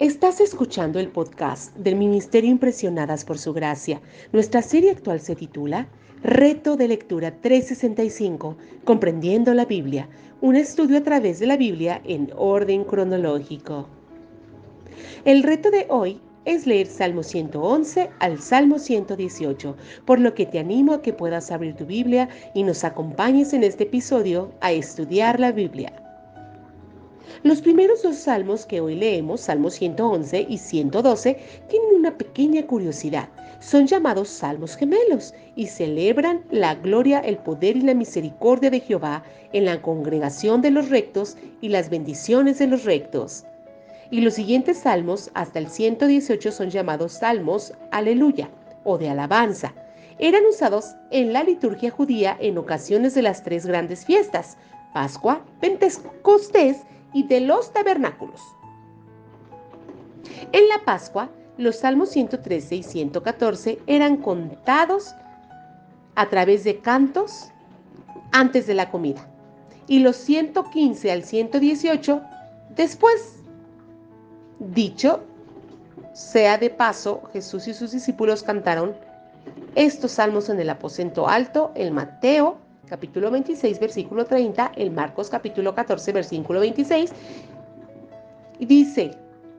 Estás escuchando el podcast del Ministerio Impresionadas por Su Gracia. Nuestra serie actual se titula Reto de Lectura 365, Comprendiendo la Biblia, un estudio a través de la Biblia en orden cronológico. El reto de hoy es leer Salmo 111 al Salmo 118, por lo que te animo a que puedas abrir tu Biblia y nos acompañes en este episodio a estudiar la Biblia. Los primeros dos salmos que hoy leemos, Salmos 111 y 112, tienen una pequeña curiosidad. Son llamados salmos gemelos y celebran la gloria, el poder y la misericordia de Jehová en la congregación de los rectos y las bendiciones de los rectos. Y los siguientes salmos, hasta el 118, son llamados salmos aleluya o de alabanza. Eran usados en la liturgia judía en ocasiones de las tres grandes fiestas, Pascua, Pentecostés y de los tabernáculos. En la Pascua, los Salmos 113 y 114 eran contados a través de cantos antes de la comida y los 115 al 118 después. Dicho sea de paso, Jesús y sus discípulos cantaron estos salmos en el aposento alto, el Mateo capítulo 26, versículo 30, el Marcos capítulo 14, versículo 26. Y dice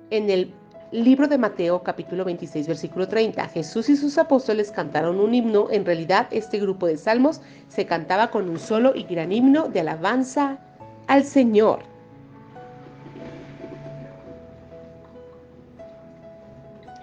en el libro de Mateo capítulo 26, versículo 30, Jesús y sus apóstoles cantaron un himno. En realidad este grupo de salmos se cantaba con un solo y gran himno de alabanza al Señor.